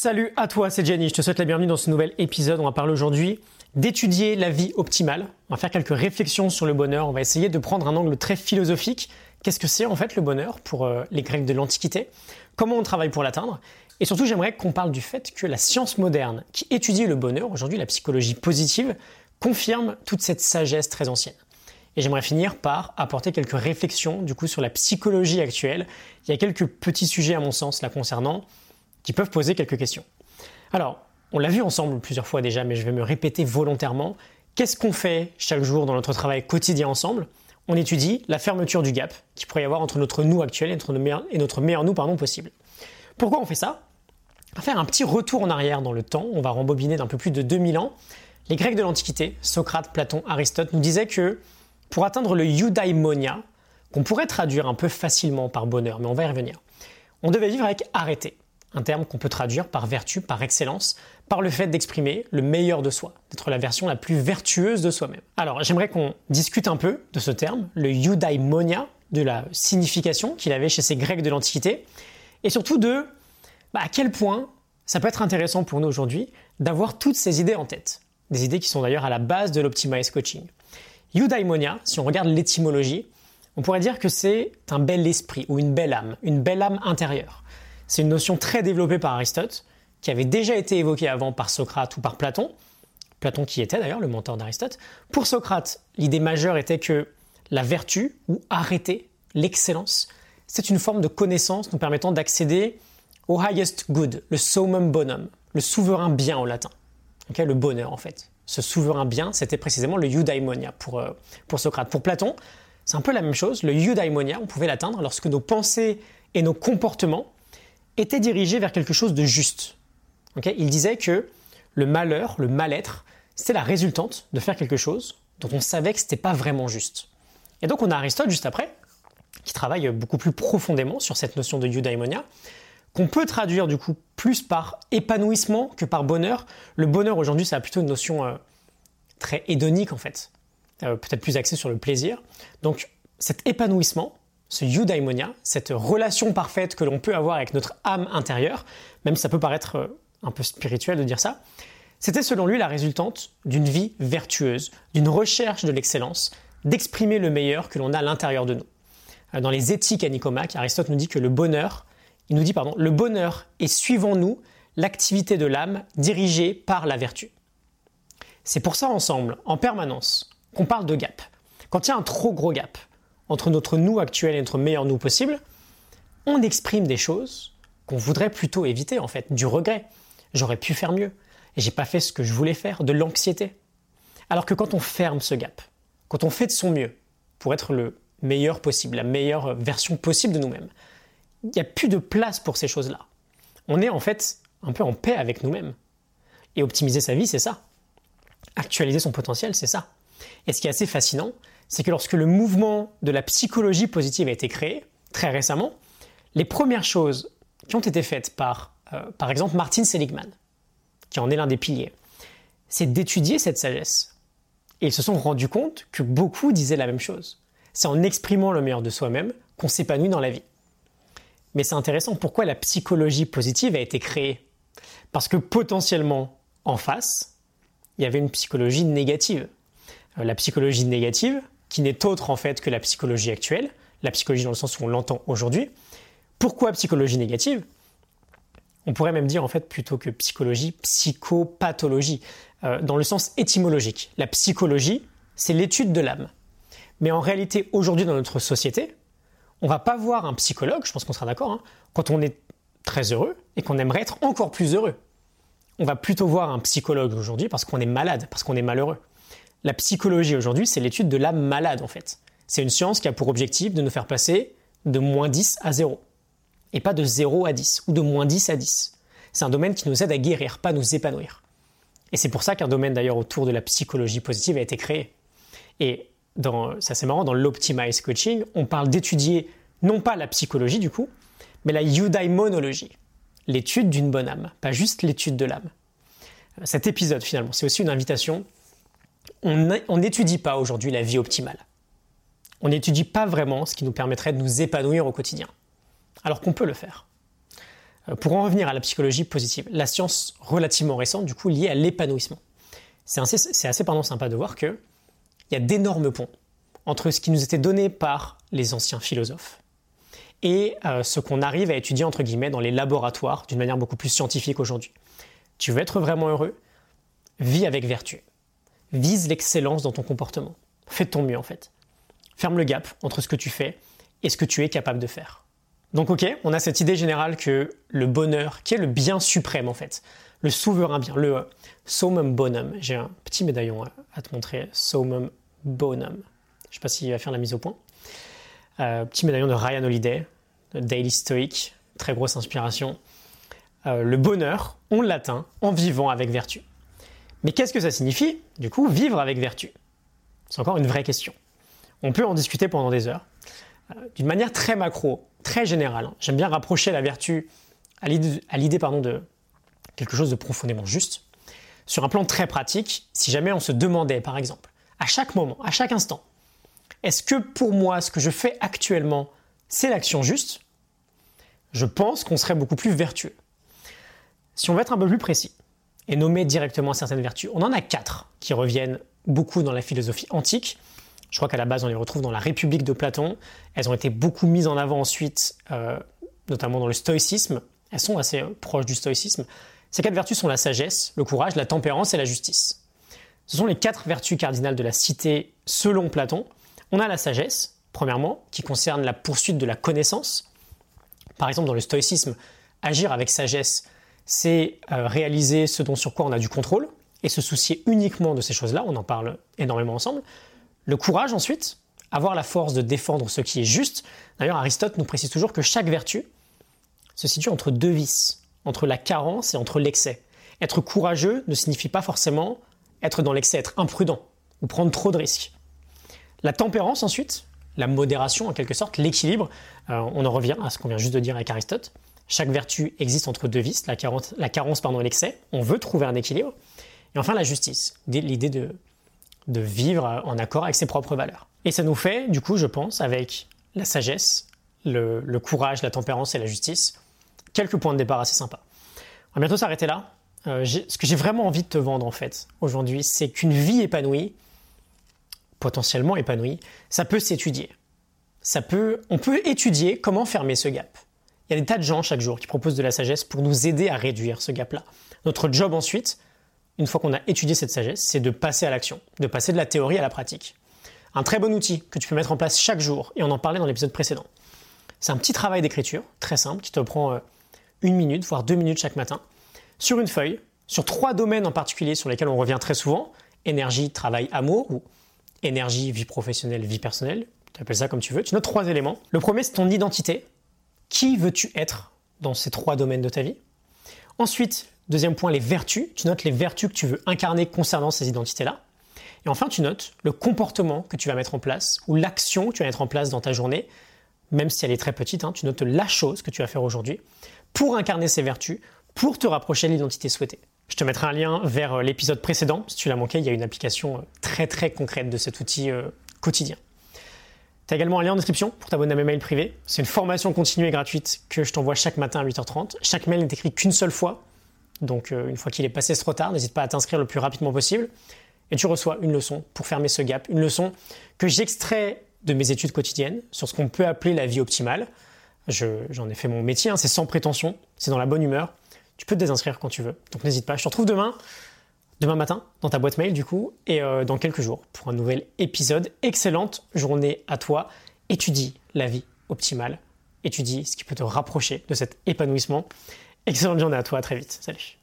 Salut à toi, c'est Jenny, je te souhaite la bienvenue dans ce nouvel épisode. On va parler aujourd'hui d'étudier la vie optimale. On va faire quelques réflexions sur le bonheur, on va essayer de prendre un angle très philosophique. Qu'est-ce que c'est en fait le bonheur pour euh, les Grecs de l'Antiquité? Comment on travaille pour l'atteindre? Et surtout, j'aimerais qu'on parle du fait que la science moderne qui étudie le bonheur, aujourd'hui la psychologie positive, confirme toute cette sagesse très ancienne. Et j'aimerais finir par apporter quelques réflexions du coup sur la psychologie actuelle. Il y a quelques petits sujets à mon sens là concernant qui peuvent poser quelques questions. Alors, on l'a vu ensemble plusieurs fois déjà, mais je vais me répéter volontairement. Qu'est-ce qu'on fait chaque jour dans notre travail quotidien ensemble? On étudie la fermeture du gap qu'il pourrait y avoir entre notre nous actuel et notre meilleur, nous possible. Pourquoi on fait ça? On va faire un petit retour en arrière dans le temps, on va rembobiner d'un peu plus de 2000 ans. Les Grecs de l'Antiquité, Socrate, Platon, Aristote, nous disaient que pour atteindre le eudaimonia, qu'on pourrait traduire un peu facilement par bonheur, mais on va y revenir, on devait vivre avec arrêter, un terme qu'on peut traduire par vertu, par excellence, par le fait d'exprimer le meilleur de soi, d'être la version la plus vertueuse de soi-même. Alors j'aimerais qu'on discute un peu de ce terme, le eudaimonia, de la signification qu'il avait chez ces Grecs de l'Antiquité, et surtout de bah, à quel point ça peut être intéressant pour nous aujourd'hui d'avoir toutes ces idées en tête. Des idées qui sont d'ailleurs à la base de l'Optimize Coaching. Eudaimonia, si on regarde l'étymologie, on pourrait dire que c'est un bel esprit ou une belle âme, une belle âme intérieure. C'est une notion très développée par Aristote, qui avait déjà été évoquée avant par Socrate ou par Platon. Platon qui était d'ailleurs le mentor d'Aristote. Pour Socrate, l'idée majeure était que la vertu, ou arrêter, l'excellence, c'est une forme de connaissance nous permettant d'accéder au highest good, le summum bonum, le souverain bien en latin. le bonheur en fait ce souverain bien, c'était précisément le eudaimonia pour, euh, pour Socrate. Pour Platon, c'est un peu la même chose. Le eudaimonia, on pouvait l'atteindre lorsque nos pensées et nos comportements étaient dirigés vers quelque chose de juste. Il disait que le malheur, le mal-être, c'était la résultante de faire quelque chose dont on savait que ce n'était pas vraiment juste. Et donc on a Aristote juste après, qui travaille beaucoup plus profondément sur cette notion de eudaimonia, qu'on peut traduire du coup plus par épanouissement que par bonheur. Le bonheur aujourd'hui, ça a plutôt une notion euh, très hédonique en fait, euh, peut-être plus axée sur le plaisir. Donc cet épanouissement, ce eudaimonia, cette relation parfaite que l'on peut avoir avec notre âme intérieure, même si ça peut paraître euh, un peu spirituel de dire ça, c'était selon lui la résultante d'une vie vertueuse, d'une recherche de l'excellence, d'exprimer le meilleur que l'on a à l'intérieur de nous. Dans les éthiques à Nicomaque, Aristote nous dit que le bonheur, il nous dit, pardon, le bonheur est, suivons-nous, l'activité de l'âme dirigée par la vertu. C'est pour ça ensemble, en permanence, qu'on parle de gap. Quand il y a un trop gros gap entre notre nous actuel et notre meilleur nous possible, on exprime des choses qu'on voudrait plutôt éviter en fait, du regret. J'aurais pu faire mieux et j'ai pas fait ce que je voulais faire, de l'anxiété. Alors que quand on ferme ce gap, quand on fait de son mieux pour être le meilleur possible, la meilleure version possible de nous-mêmes, il n'y a plus de place pour ces choses-là. On est en fait un peu en paix avec nous-mêmes. Et optimiser sa vie, c'est ça. Actualiser son potentiel, c'est ça. Et ce qui est assez fascinant, c'est que lorsque le mouvement de la psychologie positive a été créé, très récemment, les premières choses qui ont été faites par, euh, par exemple, Martin Seligman, qui en est l'un des piliers, c'est d'étudier cette sagesse. Et ils se sont rendus compte que beaucoup disaient la même chose. C'est en exprimant le meilleur de soi-même qu'on s'épanouit dans la vie. Mais c'est intéressant, pourquoi la psychologie positive a été créée? Parce que potentiellement, en face, il y avait une psychologie négative. Euh, la psychologie négative, qui n'est autre en fait que la psychologie actuelle, la psychologie dans le sens où on l'entend aujourd'hui. Pourquoi psychologie négative? On pourrait même dire en fait plutôt que psychologie, psychopathologie, euh, dans le sens étymologique. La psychologie, c'est l'étude de l'âme. Mais en réalité, aujourd'hui dans notre société, on va pas voir un psychologue, je pense qu'on sera d'accord, hein, quand on est très heureux et qu'on aimerait être encore plus heureux. On va plutôt voir un psychologue aujourd'hui parce qu'on est malade, parce qu'on est malheureux. La psychologie aujourd'hui, c'est l'étude de l'âme malade en fait. C'est une science qui a pour objectif de nous faire passer de moins 10 à 0. Et pas de 0 à 10 ou de moins 10 à 10. C'est un domaine qui nous aide à guérir, pas à nous épanouir. Et c'est pour ça qu'un domaine d'ailleurs autour de la psychologie positive a été créé. Et ça c'est marrant, dans l'Optimize Coaching, on parle d'étudier non pas la psychologie du coup, mais la eudaimonologie, l'étude d'une bonne âme, pas juste l'étude de l'âme. Cet épisode finalement, c'est aussi une invitation. On n'étudie pas aujourd'hui la vie optimale. On n'étudie pas vraiment ce qui nous permettrait de nous épanouir au quotidien, alors qu'on peut le faire. Euh, pour en revenir à la psychologie positive, la science relativement récente, du coup, liée à l'épanouissement. C'est assez, assez sympa de voir qu'il y a d'énormes ponts entre ce qui nous était donné par les anciens philosophes et euh, ce qu'on arrive à étudier entre guillemets dans les laboratoires d'une manière beaucoup plus scientifique aujourd'hui. Tu veux être vraiment heureux? Vis avec vertu. Vise l'excellence dans ton comportement. Fais de ton mieux en fait. Ferme le gap entre ce que tu fais et ce que tu es capable de faire. Donc ok, on a cette idée générale que le bonheur, qui est le bien suprême en fait, le souverain bien, le euh, bonum. J'ai un petit médaillon à, te montrer, summum bonum. Je ne sais pas s'il va faire la mise au point. Euh, petit médaillon de Ryan Holiday, Daily Stoic, très grosse inspiration. Euh, le bonheur, on l'atteint en vivant avec vertu. Mais qu'est-ce que ça signifie, du coup, vivre avec vertu? C'est encore une vraie question. On peut en discuter pendant des heures. D'une manière très macro, très général. Hein. J'aime bien rapprocher la vertu à l'idée de quelque chose de profondément juste. Sur un plan très pratique, si jamais on se demandait, par exemple, à chaque moment, à chaque instant, est-ce que pour moi, ce que je fais actuellement, c'est l'action juste? Je pense qu'on serait beaucoup plus vertueux. Si on veut être un peu plus précis et nommer directement certaines vertus, on en a quatre qui reviennent beaucoup dans la philosophie antique je crois qu'à la base, on les retrouve dans la République de Platon. Elles ont été beaucoup mises en avant ensuite, euh, notamment dans le stoïcisme. Elles sont assez euh, proches du stoïcisme. Ces quatre vertus sont la sagesse, le courage, la tempérance et la justice. Ce sont les quatre vertus cardinales de la cité selon Platon. On a la sagesse, premièrement, qui concerne la poursuite de la connaissance. Par exemple, dans le stoïcisme, agir avec sagesse, c'est euh, réaliser ce dont sur quoi on a du contrôle et se soucier uniquement de ces choses-là. On en parle énormément ensemble. Le courage ensuite, avoir la force de défendre ce qui est juste. D'ailleurs, Aristote nous précise toujours que chaque vertu se situe entre deux vices, entre la carence et entre l'excès. Être courageux ne signifie pas forcément être dans l'excès, être imprudent ou prendre trop de risques. La tempérance ensuite, la modération en quelque sorte, l'équilibre, euh, on en revient à ce qu'on vient juste de dire avec Aristote. Chaque vertu existe entre deux vices, la carence, la carence pardon, et l'excès. On veut trouver un équilibre. Et enfin la justice, l'idée de vivre en accord avec ses propres valeurs. Et ça nous fait, du coup, je pense, avec la sagesse, le, courage, la tempérance et la justice, quelques points de départ assez sympas. On va bientôt s'arrêter là. Euh, ce que j'ai vraiment envie de te vendre, en fait, aujourd'hui, c'est qu'une vie épanouie, potentiellement épanouie, ça peut s'étudier. Ça peut, on peut étudier comment fermer ce gap. Il y a des tas de gens chaque jour qui proposent de la sagesse pour nous aider à réduire ce gap-là. Notre job ensuite, une fois qu'on a étudié cette sagesse, c'est de passer à l'action, de passer de la théorie à la pratique. Un très bon outil que tu peux mettre en place chaque jour, et on en parlait dans l'épisode précédent. C'est un petit travail d'écriture, très simple, qui te prend euh, une minute, voire deux minutes chaque matin, sur une feuille, sur trois domaines en particulier sur lesquels on revient très souvent, énergie, travail, amour, ou énergie, vie professionnelle, vie personnelle, tu appelles ça comme tu veux, tu notes trois éléments. Le premier, c'est ton identité. Qui veux-tu être dans ces trois domaines de ta vie? Ensuite, Deuxième point, les vertus. Tu notes les vertus que tu veux incarner concernant ces identités-là. Et enfin, tu notes le comportement que tu vas mettre en place ou l'action que tu vas mettre en place dans ta journée, même si elle est très petite. Hein, tu notes la chose que tu vas faire aujourd'hui pour incarner ces vertus, pour te rapprocher de l'identité souhaitée. Je te mettrai un lien vers euh, l'épisode précédent. Si tu l'as manqué, il y a une application euh, très très concrète de cet outil euh, quotidien. Tu as également un lien en description pour t'abonner à mes mails privés. C'est une formation continue et gratuite que je t'envoie chaque matin à 8h30. Chaque mail n'est écrit qu'une seule fois. Donc euh, une fois qu'il est passé, c'est trop tard. N'hésite pas à t'inscrire le plus rapidement possible. Et tu reçois une leçon pour fermer ce gap. Une leçon que j'extrais de mes études quotidiennes sur ce qu'on peut appeler la vie optimale. J'en ai fait mon métier, hein, c'est sans prétention, c'est dans la bonne humeur. Tu peux te désinscrire quand tu veux. Donc n'hésite pas. Je te retrouve demain, demain matin, dans ta boîte mail du coup, et euh, dans quelques jours pour un nouvel épisode. Excellente journée à toi. Étudie la vie optimale. Étudie ce qui peut te rapprocher de cet épanouissement. Excellente journée à toi, très vite. Salut.